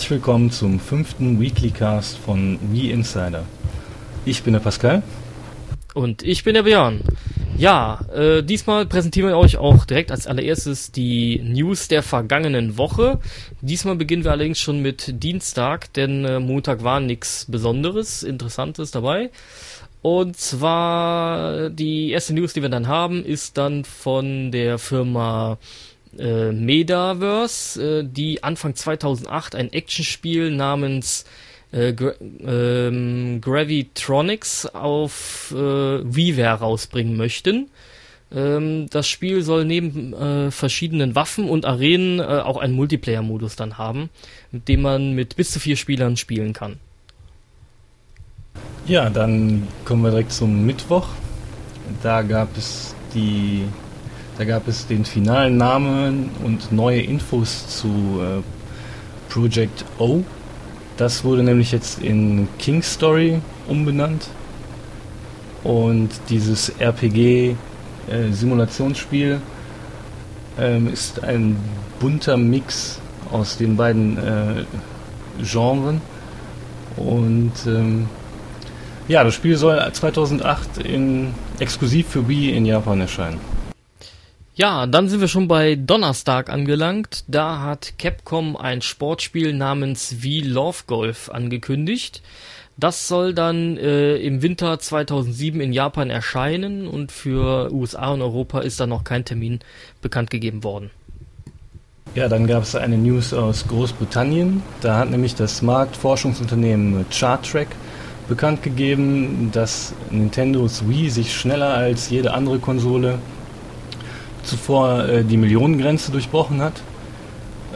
herzlich willkommen zum fünften Weekly Cast von We Insider. Ich bin der Pascal. Und ich bin der Björn. Ja, äh, diesmal präsentieren wir euch auch direkt als allererstes die News der vergangenen Woche. Diesmal beginnen wir allerdings schon mit Dienstag, denn äh, Montag war nichts Besonderes, Interessantes dabei. Und zwar die erste News, die wir dann haben, ist dann von der Firma äh, Metaverse, äh, die Anfang 2008 ein Actionspiel namens äh, Gra ähm, Gravitronics auf äh, WiiWare rausbringen möchten. Ähm, das Spiel soll neben äh, verschiedenen Waffen und Arenen äh, auch einen Multiplayer-Modus dann haben, mit dem man mit bis zu vier Spielern spielen kann. Ja, dann kommen wir direkt zum Mittwoch. Da gab es die da gab es den finalen Namen und neue Infos zu äh, Project O. Das wurde nämlich jetzt in King Story umbenannt. Und dieses RPG-Simulationsspiel äh, ähm, ist ein bunter Mix aus den beiden äh, Genren. Und ähm, ja, das Spiel soll 2008 in, exklusiv für Wii in Japan erscheinen. Ja, dann sind wir schon bei Donnerstag angelangt. Da hat Capcom ein Sportspiel namens V Love Golf angekündigt. Das soll dann äh, im Winter 2007 in Japan erscheinen und für USA und Europa ist da noch kein Termin bekannt gegeben worden. Ja, dann gab es eine News aus Großbritannien. Da hat nämlich das Marktforschungsunternehmen Chartrack bekannt gegeben, dass Nintendos Wii sich schneller als jede andere Konsole zuvor äh, die Millionengrenze durchbrochen hat.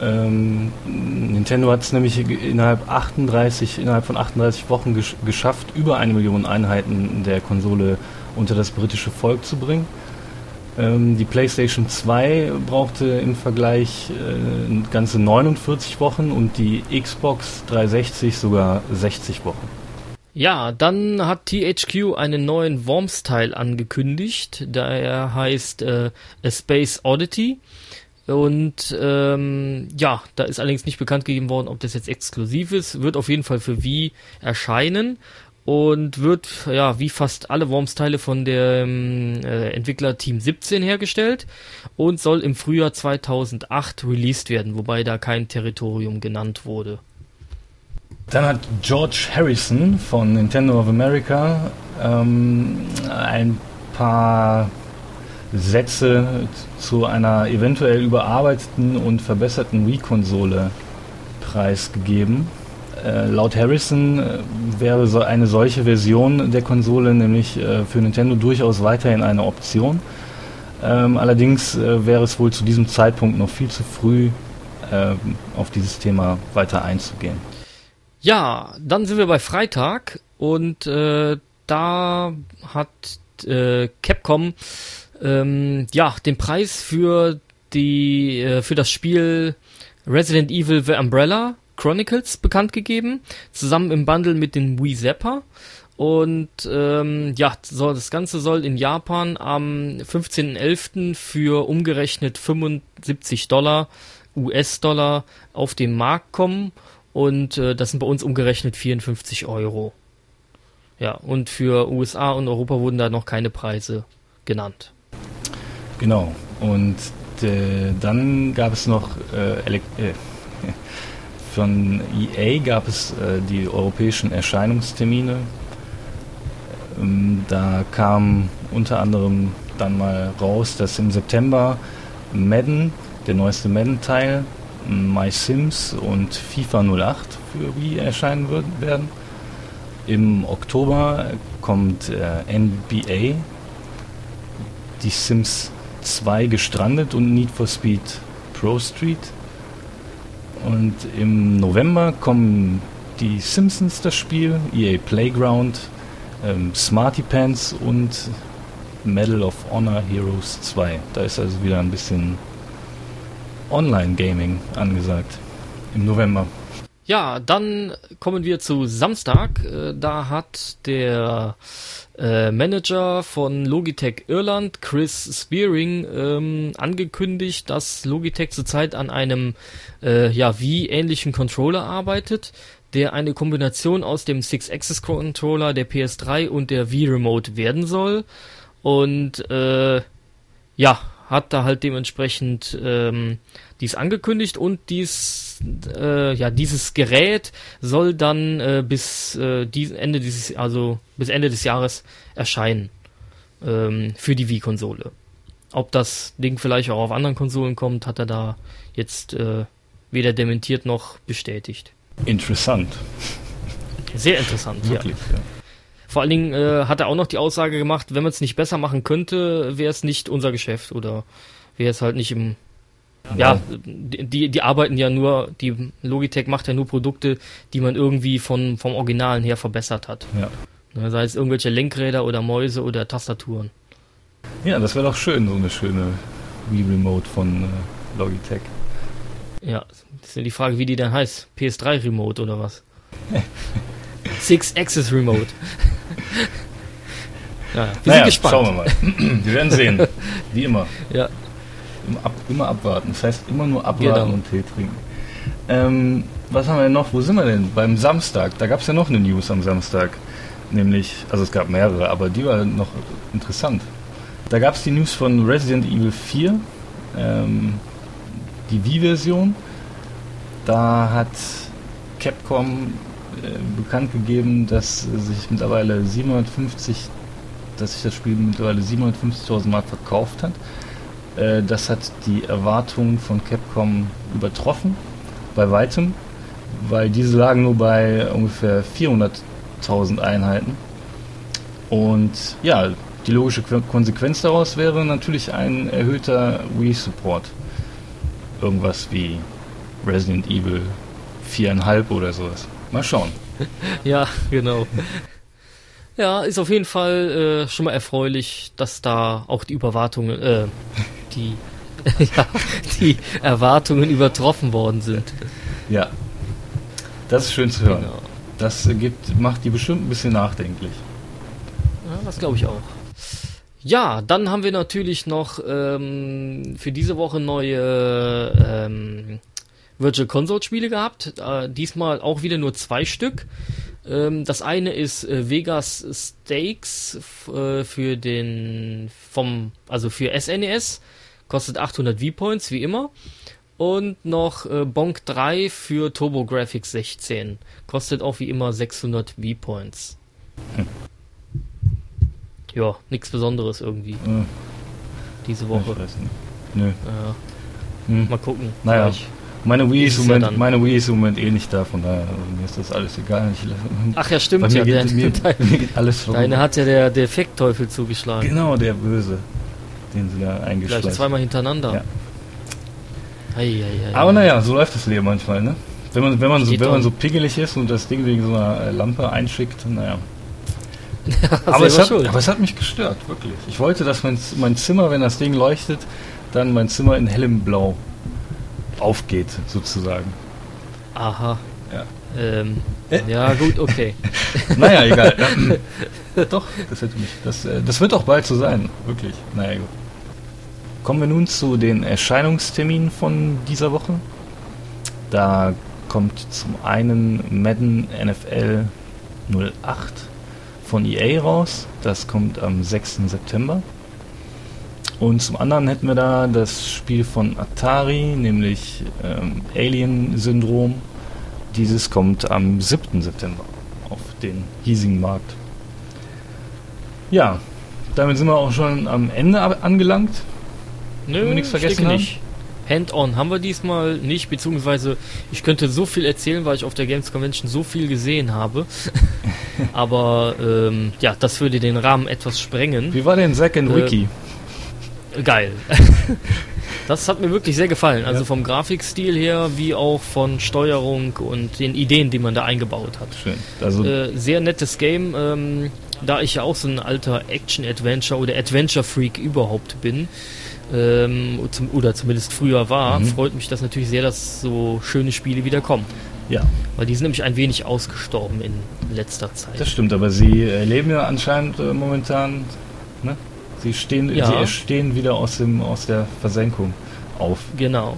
Ähm, Nintendo hat es nämlich innerhalb 38, innerhalb von 38 Wochen gesch geschafft, über eine Million Einheiten der Konsole unter das britische Volk zu bringen. Ähm, die PlayStation 2 brauchte im Vergleich äh, ganze 49 Wochen und die Xbox 360 sogar 60 Wochen. Ja, dann hat THQ einen neuen Worms-Teil angekündigt. Der heißt äh, A Space Oddity. Und ähm, ja, da ist allerdings nicht bekannt gegeben worden, ob das jetzt exklusiv ist. Wird auf jeden Fall für Wii erscheinen und wird ja wie fast alle Worms-Teile von dem äh, Entwickler Team 17 hergestellt und soll im Frühjahr 2008 released werden, wobei da kein Territorium genannt wurde. Dann hat George Harrison von Nintendo of America ähm, ein paar Sätze zu einer eventuell überarbeiteten und verbesserten Wii-Konsole preisgegeben. Äh, laut Harrison äh, wäre so eine solche Version der Konsole nämlich äh, für Nintendo durchaus weiterhin eine Option. Ähm, allerdings äh, wäre es wohl zu diesem Zeitpunkt noch viel zu früh, ähm, auf dieses Thema weiter einzugehen. Ja, dann sind wir bei Freitag und äh, da hat äh, Capcom ähm, ja den Preis für die äh, für das Spiel Resident Evil The Umbrella Chronicles bekannt gegeben, zusammen im Bundle mit den Wii Zapper. Und ähm, ja, soll, das Ganze soll in Japan am 15.11. für umgerechnet 75 Dollar US-Dollar auf den Markt kommen und äh, das sind bei uns umgerechnet 54 Euro. Ja, und für USA und Europa wurden da noch keine Preise genannt. Genau. Und äh, dann gab es noch äh, äh, von EA gab es äh, die europäischen Erscheinungstermine. Ähm, da kam unter anderem dann mal raus, dass im September Madden, der neueste Madden-Teil, My Sims und FIFA 08 für Wii erscheinen wird, werden. Im Oktober kommt äh, NBA, die Sims 2 gestrandet und Need for Speed Pro Street. Und im November kommen die Simpsons das Spiel, EA Playground, ähm, Smarty Pants und Medal of Honor Heroes 2. Da ist also wieder ein bisschen Online-Gaming angesagt im November. Ja, dann kommen wir zu Samstag. Äh, da hat der äh, Manager von Logitech Irland, Chris Spearing, ähm, angekündigt, dass Logitech zurzeit an einem äh, ja wie ähnlichen Controller arbeitet, der eine Kombination aus dem Six-Axis-Controller der PS3 und der Wii-Remote werden soll. Und äh, ja, hat da halt dementsprechend ähm, dies angekündigt und dies äh, ja dieses Gerät soll dann äh, bis äh, dies, Ende dieses also bis Ende des Jahres erscheinen ähm, für die Wii-Konsole. Ob das Ding vielleicht auch auf anderen Konsolen kommt, hat er da jetzt äh, weder dementiert noch bestätigt. Interessant. Sehr interessant, Wirklich, ja. ja. Vor allen Dingen äh, hat er auch noch die Aussage gemacht, wenn man es nicht besser machen könnte, wäre es nicht unser Geschäft oder wäre es halt nicht im. Ja, die, die arbeiten ja nur, die Logitech macht ja nur Produkte, die man irgendwie von, vom Originalen her verbessert hat. Ja. Ne, sei es irgendwelche Lenkräder oder Mäuse oder Tastaturen. Ja, das wäre doch schön, so eine schöne Wii Remote von äh, Logitech. Ja, das ist ja die Frage, wie die dann heißt. PS3 Remote oder was? Six Axis Remote. ja, wir naja, sind gespannt. Schauen wir mal. wir werden sehen. Wie immer. Ja. Immer, ab, immer abwarten. Das heißt, immer nur abwarten genau. und Tee trinken. Ähm, was haben wir denn noch? Wo sind wir denn? Beim Samstag. Da gab es ja noch eine News am Samstag. Nämlich, also es gab mehrere, aber die war noch interessant. Da gab es die News von Resident Evil 4, ähm, die Wii-Version. Da hat Capcom äh, bekannt gegeben, dass sich mittlerweile 750, dass sich das Spiel mittlerweile 750.000 Mal verkauft hat. Äh, das hat die Erwartungen von Capcom übertroffen, bei weitem, weil diese lagen nur bei ungefähr 400.000 Einheiten. Und ja, die logische Konsequenz daraus wäre natürlich ein erhöhter Wii-Support. Irgendwas wie Resident Evil 4,5 oder sowas. Mal schauen. ja, genau. Ja, ist auf jeden Fall äh, schon mal erfreulich, dass da auch die Überwartungen, äh, die, ja, die Erwartungen übertroffen worden sind. Ja, das ist schön zu hören. Genau. Das gibt, macht die bestimmt ein bisschen nachdenklich. Ja, das glaube ich auch. Ja, dann haben wir natürlich noch ähm, für diese Woche neue ähm, Virtual Console Spiele gehabt. Äh, diesmal auch wieder nur zwei Stück. Ähm, das eine ist äh, Vegas Stakes äh, für den vom also für SNES kostet 800 V-Points wie immer und noch äh, Bonk 3 für TurboGrafx 16 kostet auch wie immer 600 V-Points. Hm. Ja, nichts Besonderes irgendwie. Hm. Diese Woche. Ich weiß nicht. Nö. Ja. Hm. Mal gucken. Naja. Vielleicht. Meine Wii, ist im Moment, meine Wii ist im Moment eh nicht da, von daher also mir ist das alles egal. Ich, Ach ja, stimmt ja. Geht, der, mir, mir geht alles vorbei. Deine hat ja der, Effektteufel zugeschlagen. Genau, der Böse, den sie da eingeschlagen Gleich zweimal hintereinander. Ja. Ei, ei, ei, Aber naja, so läuft das Leben manchmal, ne? Wenn man, wenn man, so, wenn man so pingelig ist und das Ding wegen so einer äh, Lampe einschickt, naja. aber, es hat, aber es hat mich gestört, wirklich. Ich wollte, dass mein, mein Zimmer, wenn das Ding leuchtet, dann mein Zimmer in hellem Blau aufgeht, sozusagen. Aha. Ja. Ähm, äh. Ja, gut, okay. naja, egal. Doch, das hätte mich. Das, äh, das wird auch bald so sein, wirklich. Naja, gut. Kommen wir nun zu den Erscheinungsterminen von dieser Woche. Da kommt zum einen Madden NFL 08 von EA raus. Das kommt am 6. September. Und zum anderen hätten wir da das Spiel von Atari, nämlich ähm, Alien Syndrom. Dieses kommt am 7. September auf den hiesigen Markt. Ja, damit sind wir auch schon am Ende angelangt. Nö, wir nichts vergessen haben. nicht. Hand-on haben wir diesmal nicht, beziehungsweise ich könnte so viel erzählen, weil ich auf der Games Convention so viel gesehen habe. Aber ähm, ja, das würde den Rahmen etwas sprengen. Wie war denn Zack and äh, Wiki? Geil. das hat mir wirklich sehr gefallen. Also ja. vom Grafikstil her, wie auch von Steuerung und den Ideen, die man da eingebaut hat. Schön. Also äh, sehr nettes Game. Ähm, da ich ja auch so ein alter Action-Adventure oder Adventure-Freak überhaupt bin, ähm, oder zumindest früher war, mhm. freut mich das natürlich sehr, dass so schöne Spiele wieder kommen. Ja, Weil die sind nämlich ein wenig ausgestorben in letzter Zeit. Das stimmt, aber sie leben ja anscheinend äh, momentan, ne? Sie stehen, Ja. sie erstehen wieder aus dem aus der Versenkung auf. Genau.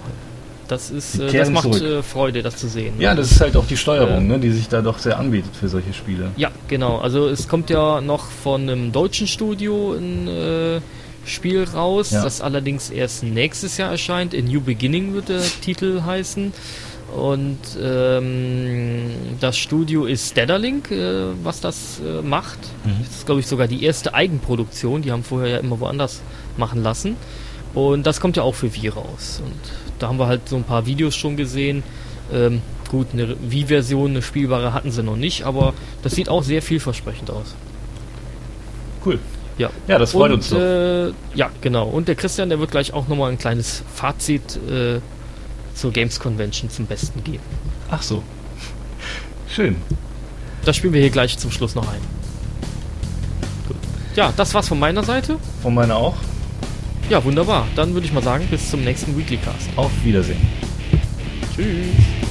Das ist, äh, das macht zurück. äh, Freude, das zu sehen. Ja, das ist halt auch die Steuerung, ne, die sich da doch sehr anbietet für solche Spiele. Ja, genau. Also es kommt ja noch von einem deutschen Studio ein äh, Spiel raus, Ja. das allerdings erst nächstes Jahr erscheint. In New Beginning wird der Titel heißen. Und ähm, das Studio ist Stedderlink, äh, was das äh, macht. Mhm. Das ist, glaube ich, sogar die erste Eigenproduktion. Die haben vorher ja immer woanders machen lassen. Und das kommt ja auch für Wii raus. Und da haben wir halt so ein paar Videos schon gesehen. Ähm, gut, eine Wii-Version, eine spielbare hatten sie noch nicht, aber das sieht auch sehr vielversprechend aus. Cool. Ja. Ja, das freut Und, uns. Äh, ja, genau. Und der Christian, der wird gleich auch nochmal ein kleines Fazit äh, zur Games Convention zum Besten geben. Ach so. Schön. Das spielen wir hier gleich zum Schluss noch ein. Gut. Ja, das war's von meiner Seite. Von meiner auch. Ja, wunderbar. Dann würde ich mal sagen, bis zum nächsten Weekly Cast. Auf Wiedersehen. Tschüss.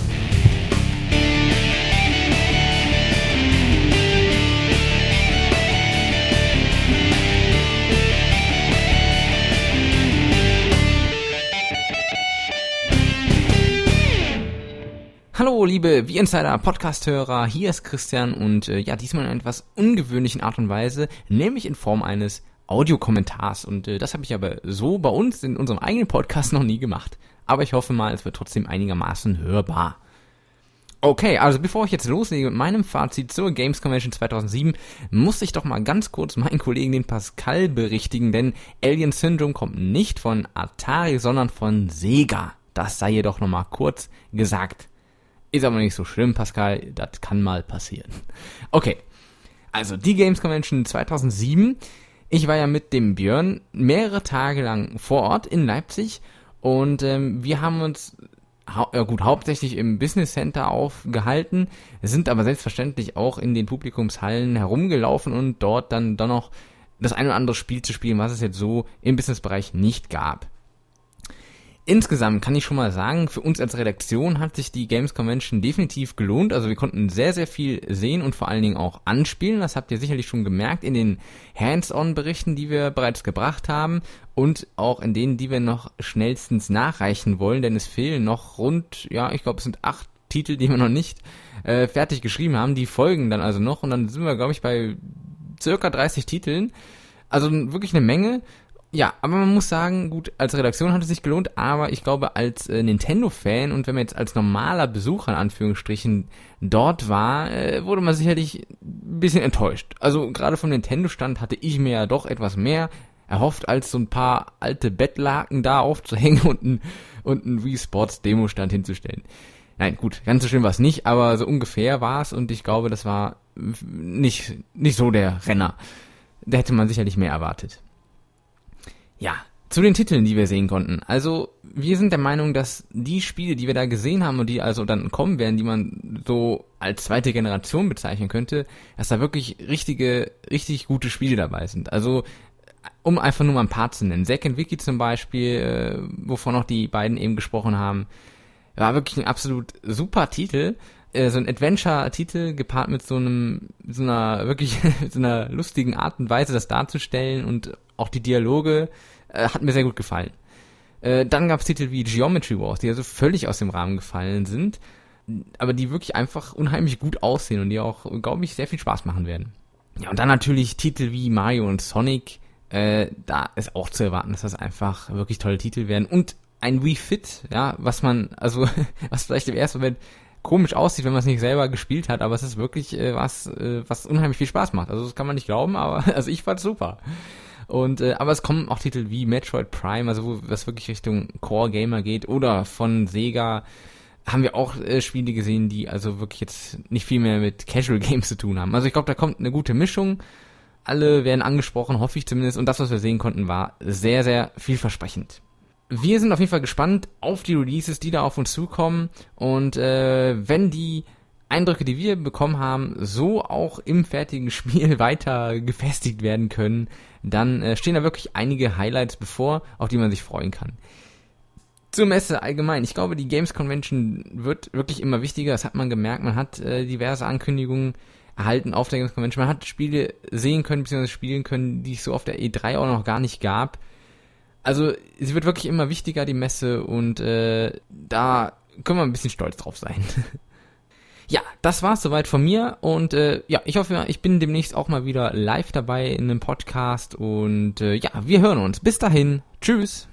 Hallo, liebe V-Insider Podcast-Hörer, hier ist Christian und äh, ja, diesmal in etwas ungewöhnlichen Art und Weise, nämlich in Form eines Audiokommentars. Und äh, das habe ich aber so bei uns in unserem eigenen Podcast noch nie gemacht. Aber ich hoffe mal, es wird trotzdem einigermaßen hörbar. Okay, also bevor ich jetzt loslege mit meinem Fazit zur Games Convention 2007, muss ich doch mal ganz kurz meinen Kollegen den Pascal berichtigen, denn Alien Syndrome kommt nicht von Atari, sondern von Sega. Das sei jedoch nochmal kurz gesagt. Ist aber nicht so schlimm, Pascal, das kann mal passieren. Okay, also die Games Convention 2007. Ich war ja mit dem Björn mehrere Tage lang vor Ort in Leipzig und ähm, wir haben uns hau ja gut, hauptsächlich im Business Center aufgehalten, sind aber selbstverständlich auch in den Publikumshallen herumgelaufen und dort dann doch noch das ein oder andere Spiel zu spielen, was es jetzt so im Businessbereich nicht gab. Insgesamt kann ich schon mal sagen, für uns als Redaktion hat sich die Games Convention definitiv gelohnt. Also wir konnten sehr, sehr viel sehen und vor allen Dingen auch anspielen. Das habt ihr sicherlich schon gemerkt in den Hands-on-Berichten, die wir bereits gebracht haben und auch in denen, die wir noch schnellstens nachreichen wollen, denn es fehlen noch rund, ja, ich glaube, es sind acht Titel, die wir noch nicht äh, fertig geschrieben haben. Die folgen dann also noch und dann sind wir, glaube ich, bei circa 30 Titeln. Also wirklich eine Menge. Ja, aber man muss sagen, gut, als Redaktion hat es sich gelohnt, aber ich glaube, als äh, Nintendo-Fan und wenn man jetzt als normaler Besucher in Anführungsstrichen dort war, äh, wurde man sicherlich ein bisschen enttäuscht. Also gerade vom Nintendo-Stand hatte ich mir ja doch etwas mehr erhofft, als so ein paar alte Bettlaken da aufzuhängen und ein, und ein Wii Sports Demo-Stand hinzustellen. Nein, gut, ganz so schlimm war es nicht, aber so ungefähr war es und ich glaube, das war nicht, nicht so der Renner. Da hätte man sicherlich mehr erwartet. Ja, zu den Titeln, die wir sehen konnten. Also, wir sind der Meinung, dass die Spiele, die wir da gesehen haben und die also dann kommen werden, die man so als zweite Generation bezeichnen könnte, dass da wirklich richtige, richtig gute Spiele dabei sind. Also, um einfach nur mal ein paar zu nennen. Zack and Wiki zum Beispiel, äh, wovon auch die beiden eben gesprochen haben, war wirklich ein absolut super Titel. Äh, so ein Adventure-Titel gepaart mit so einem, so einer wirklich, so einer lustigen Art und Weise, das darzustellen und auch die Dialoge äh, hat mir sehr gut gefallen. Äh, dann gab es Titel wie Geometry Wars, die also völlig aus dem Rahmen gefallen sind, aber die wirklich einfach unheimlich gut aussehen und die auch, glaube ich, sehr viel Spaß machen werden. Ja, und dann natürlich Titel wie Mario und Sonic, äh, da ist auch zu erwarten, dass das einfach wirklich tolle Titel werden. Und ein Wii Fit, ja, was man, also, was vielleicht im ersten Moment komisch aussieht, wenn man es nicht selber gespielt hat, aber es ist wirklich äh, was, äh, was unheimlich viel Spaß macht. Also das kann man nicht glauben, aber also ich fand's super. Und äh, aber es kommen auch Titel wie Metroid Prime, also wo was wirklich Richtung Core Gamer geht, oder von Sega haben wir auch äh, Spiele gesehen, die also wirklich jetzt nicht viel mehr mit Casual Games zu tun haben. Also ich glaube, da kommt eine gute Mischung. Alle werden angesprochen, hoffe ich zumindest. Und das, was wir sehen konnten, war sehr, sehr vielversprechend. Wir sind auf jeden Fall gespannt auf die Releases, die da auf uns zukommen. Und äh, wenn die Eindrücke, die wir bekommen haben, so auch im fertigen Spiel weiter gefestigt werden können, dann äh, stehen da wirklich einige Highlights bevor, auf die man sich freuen kann. zur Messe allgemein. Ich glaube, die Games Convention wird wirklich immer wichtiger. Das hat man gemerkt. Man hat äh, diverse Ankündigungen erhalten auf der Games Convention. Man hat Spiele sehen können, beziehungsweise spielen können, die es so auf der E3 auch noch gar nicht gab. Also, sie wird wirklich immer wichtiger, die Messe, und äh, da können wir ein bisschen stolz drauf sein. ja, das war's soweit von mir und äh, ja, ich hoffe, ich bin demnächst auch mal wieder live dabei in einem Podcast und äh, ja, wir hören uns. Bis dahin, tschüss.